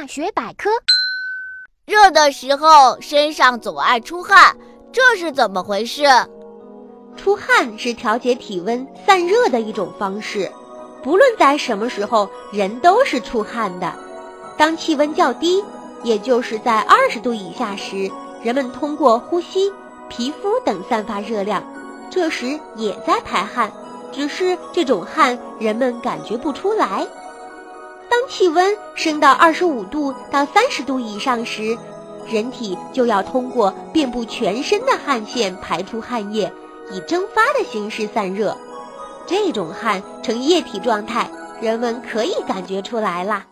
大学百科。热的时候身上总爱出汗，这是怎么回事？出汗是调节体温、散热的一种方式。不论在什么时候，人都是出汗的。当气温较低，也就是在二十度以下时，人们通过呼吸、皮肤等散发热量，这时也在排汗，只是这种汗人们感觉不出来。当气温升到二十五度到三十度以上时，人体就要通过遍布全身的汗腺排出汗液，以蒸发的形式散热。这种汗呈液体状态，人们可以感觉出来啦。